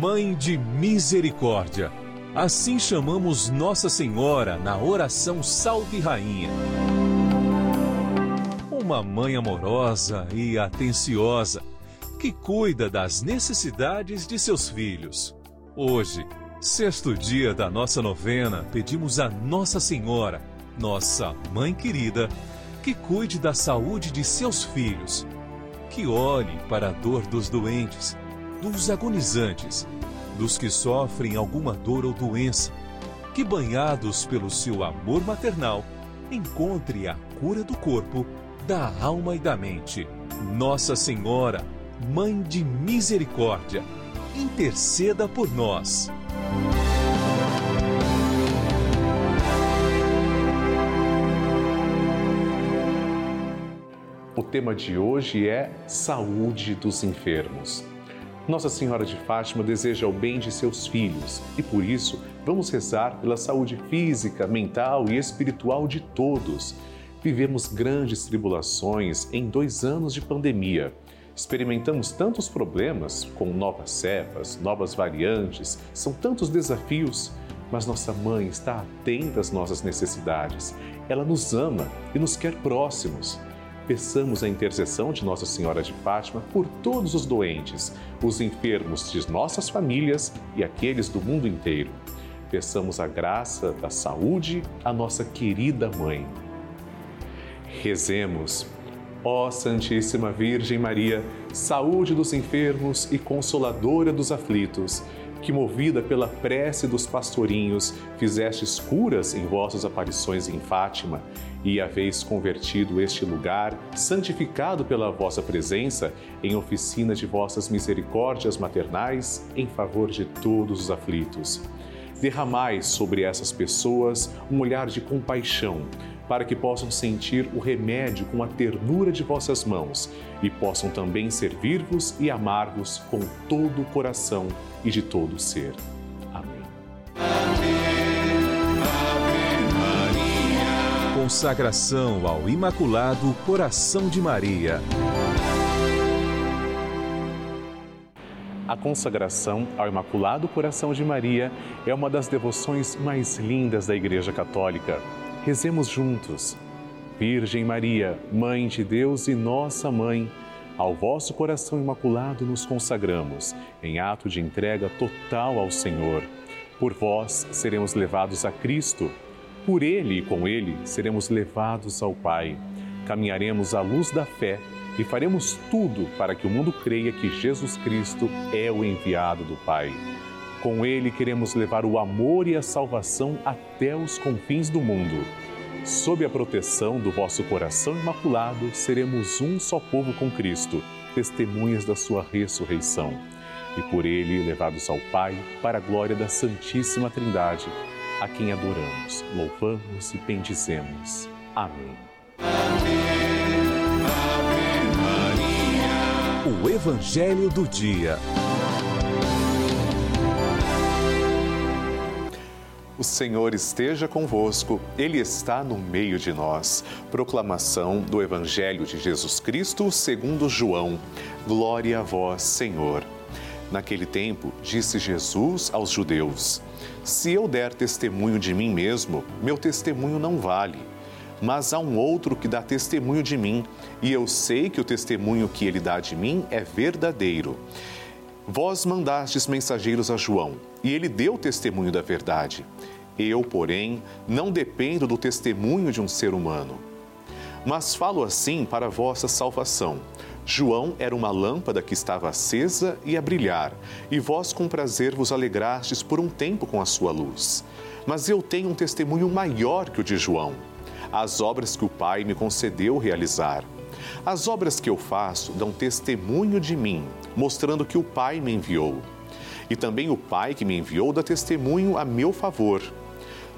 Mãe de Misericórdia, assim chamamos Nossa Senhora na oração Salve Rainha. Uma mãe amorosa e atenciosa que cuida das necessidades de seus filhos. Hoje, Sexto dia da nossa novena, pedimos a Nossa Senhora, nossa Mãe querida, que cuide da saúde de seus filhos, que olhe para a dor dos doentes, dos agonizantes, dos que sofrem alguma dor ou doença, que banhados pelo seu amor maternal, encontre a cura do corpo, da alma e da mente. Nossa Senhora, Mãe de Misericórdia, interceda por nós. O tema de hoje é Saúde dos Enfermos. Nossa Senhora de Fátima deseja o bem de seus filhos e por isso vamos rezar pela saúde física, mental e espiritual de todos. Vivemos grandes tribulações em dois anos de pandemia Experimentamos tantos problemas com novas cepas, novas variantes, são tantos desafios, mas nossa mãe está atenta às nossas necessidades. Ela nos ama e nos quer próximos. Peçamos a intercessão de Nossa Senhora de Fátima por todos os doentes, os enfermos de nossas famílias e aqueles do mundo inteiro. Peçamos a graça da saúde à nossa querida mãe. Rezemos Ó Santíssima Virgem Maria, saúde dos enfermos e consoladora dos aflitos, que, movida pela prece dos pastorinhos, fizestes curas em vossas aparições em Fátima e haveis convertido este lugar, santificado pela vossa presença, em oficina de vossas misericórdias maternais em favor de todos os aflitos. Derramai sobre essas pessoas um olhar de compaixão para que possam sentir o remédio com a ternura de vossas mãos e possam também servir-vos e amar-vos com todo o coração e de todo o ser. Amém. Consagração ao Imaculado Coração de Maria. A consagração ao Imaculado Coração de Maria é uma das devoções mais lindas da Igreja Católica. Rezemos juntos. Virgem Maria, Mãe de Deus e nossa Mãe, ao vosso coração imaculado nos consagramos, em ato de entrega total ao Senhor. Por vós seremos levados a Cristo, por Ele e com Ele seremos levados ao Pai. Caminharemos à luz da fé e faremos tudo para que o mundo creia que Jesus Cristo é o enviado do Pai. Com ele queremos levar o amor e a salvação até os confins do mundo. Sob a proteção do vosso coração imaculado, seremos um só povo com Cristo, testemunhas da sua ressurreição. E por ele levados ao Pai, para a glória da Santíssima Trindade, a quem adoramos, louvamos e bendizemos. Amém. Ave, Ave Maria. O Evangelho do Dia. O Senhor esteja convosco, Ele está no meio de nós. Proclamação do Evangelho de Jesus Cristo segundo João. Glória a vós, Senhor. Naquele tempo, disse Jesus aos judeus: Se eu der testemunho de mim mesmo, meu testemunho não vale. Mas há um outro que dá testemunho de mim, e eu sei que o testemunho que ele dá de mim é verdadeiro. Vós mandastes mensageiros a João, e ele deu testemunho da verdade. Eu, porém, não dependo do testemunho de um ser humano. Mas falo assim para vossa salvação. João era uma lâmpada que estava acesa e a brilhar, e vós com prazer vos alegrastes por um tempo com a sua luz. Mas eu tenho um testemunho maior que o de João, as obras que o Pai me concedeu realizar. As obras que eu faço dão testemunho de mim, mostrando que o Pai me enviou. E também o Pai que me enviou dá testemunho a meu favor.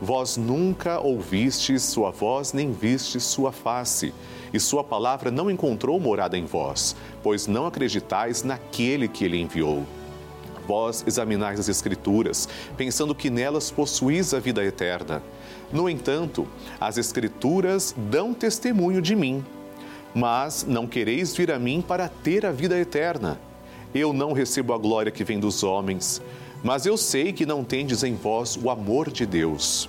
Vós nunca ouvistes sua voz, nem vistes sua face, e sua palavra não encontrou morada em vós, pois não acreditais naquele que ele enviou. Vós examinais as Escrituras, pensando que nelas possuís a vida eterna. No entanto, as Escrituras dão testemunho de mim. Mas não quereis vir a mim para ter a vida eterna. Eu não recebo a glória que vem dos homens, mas eu sei que não tendes em vós o amor de Deus.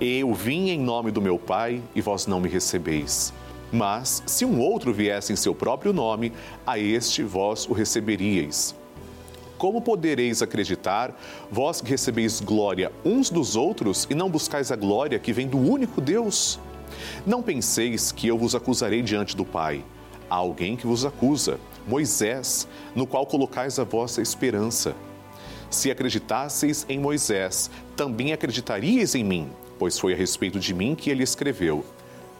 Eu vim em nome do meu Pai e vós não me recebeis. Mas, se um outro viesse em seu próprio nome, a este vós o receberíeis. Como podereis acreditar, vós que recebeis glória uns dos outros e não buscais a glória que vem do único Deus? Não penseis que eu vos acusarei diante do Pai. Há alguém que vos acusa, Moisés, no qual colocais a vossa esperança. Se acreditasseis em Moisés, também acreditaríeis em mim pois foi a respeito de mim que ele escreveu.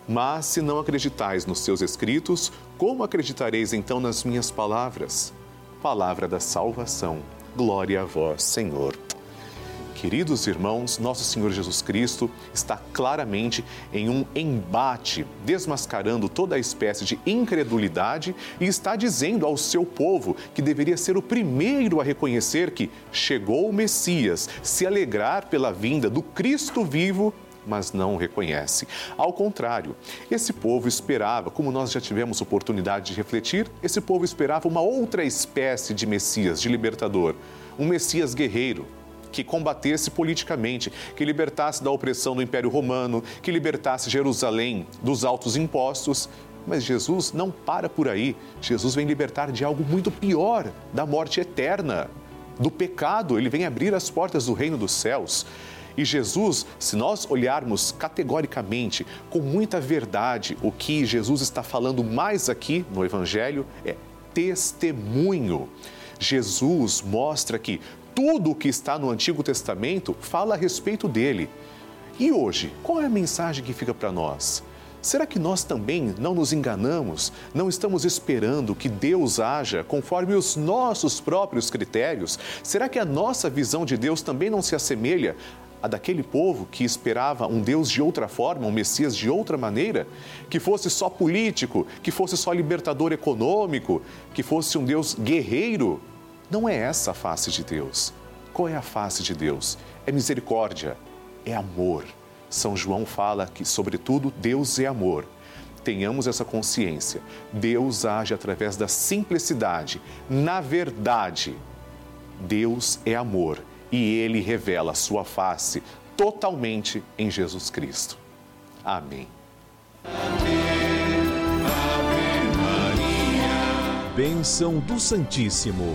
Mas se não acreditais nos seus escritos, como acreditareis então nas minhas palavras? Palavra da salvação. Glória a vós, Senhor. Queridos irmãos, nosso Senhor Jesus Cristo está claramente em um embate, desmascarando toda a espécie de incredulidade e está dizendo ao seu povo que deveria ser o primeiro a reconhecer que chegou o Messias, se alegrar pela vinda do Cristo vivo mas não o reconhece. Ao contrário, esse povo esperava, como nós já tivemos oportunidade de refletir, esse povo esperava uma outra espécie de Messias, de libertador, um Messias guerreiro, que combatesse politicamente, que libertasse da opressão do Império Romano, que libertasse Jerusalém dos altos impostos. Mas Jesus não para por aí. Jesus vem libertar de algo muito pior, da morte eterna, do pecado. Ele vem abrir as portas do reino dos céus. E Jesus, se nós olharmos categoricamente, com muita verdade, o que Jesus está falando mais aqui no Evangelho é testemunho. Jesus mostra que tudo o que está no Antigo Testamento fala a respeito dele. E hoje, qual é a mensagem que fica para nós? Será que nós também não nos enganamos? Não estamos esperando que Deus haja conforme os nossos próprios critérios? Será que a nossa visão de Deus também não se assemelha a daquele povo que esperava um Deus de outra forma, um Messias de outra maneira? Que fosse só político, que fosse só libertador econômico, que fosse um Deus guerreiro? Não é essa a face de Deus. Qual é a face de Deus? É misericórdia, é amor. São João fala que, sobretudo, Deus é amor. Tenhamos essa consciência. Deus age através da simplicidade. Na verdade, Deus é amor e ele revela sua face totalmente em Jesus Cristo. Amém. Ave Maria. Bênção do Santíssimo.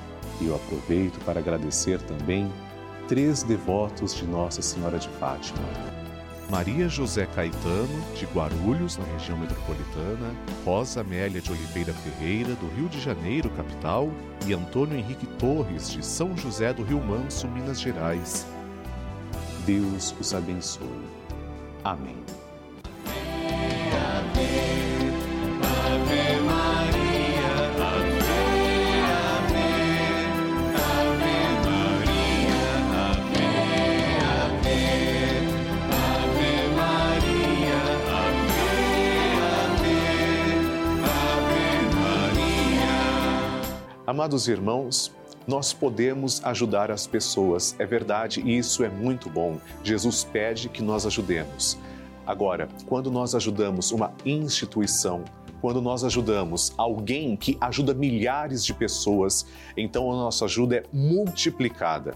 E eu aproveito para agradecer também três devotos de Nossa Senhora de Fátima. Maria José Caetano, de Guarulhos, na região metropolitana, Rosa Amélia de Oliveira Ferreira, do Rio de Janeiro, capital, e Antônio Henrique Torres, de São José do Rio Manso, Minas Gerais. Deus os abençoe. Amém. Amados irmãos, nós podemos ajudar as pessoas, é verdade, e isso é muito bom. Jesus pede que nós ajudemos. Agora, quando nós ajudamos uma instituição, quando nós ajudamos alguém que ajuda milhares de pessoas, então a nossa ajuda é multiplicada.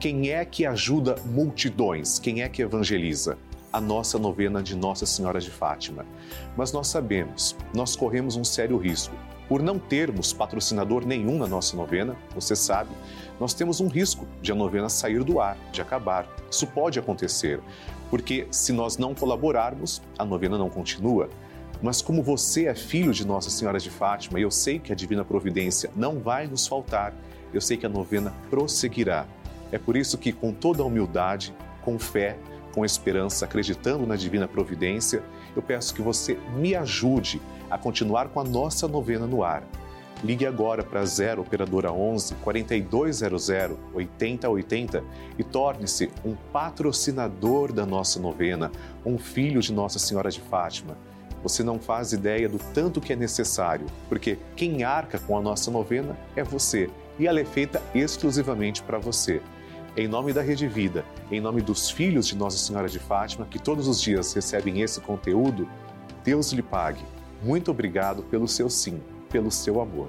Quem é que ajuda multidões? Quem é que evangeliza? A nossa novena de Nossa Senhora de Fátima. Mas nós sabemos, nós corremos um sério risco por não termos patrocinador nenhum na nossa novena, você sabe, nós temos um risco de a novena sair do ar, de acabar. Isso pode acontecer, porque se nós não colaborarmos, a novena não continua. Mas como você é filho de Nossa Senhora de Fátima, e eu sei que a divina providência não vai nos faltar, eu sei que a novena prosseguirá. É por isso que com toda a humildade, com fé, com esperança, acreditando na divina providência, eu peço que você me ajude a continuar com a nossa novena no ar. Ligue agora para 0 operadora 11 4200 8080 e torne-se um patrocinador da nossa novena, um filho de Nossa Senhora de Fátima. Você não faz ideia do tanto que é necessário, porque quem arca com a nossa novena é você e ela é feita exclusivamente para você. Em nome da Rede Vida, em nome dos filhos de Nossa Senhora de Fátima, que todos os dias recebem esse conteúdo, Deus lhe pague. Muito obrigado pelo seu sim, pelo seu amor.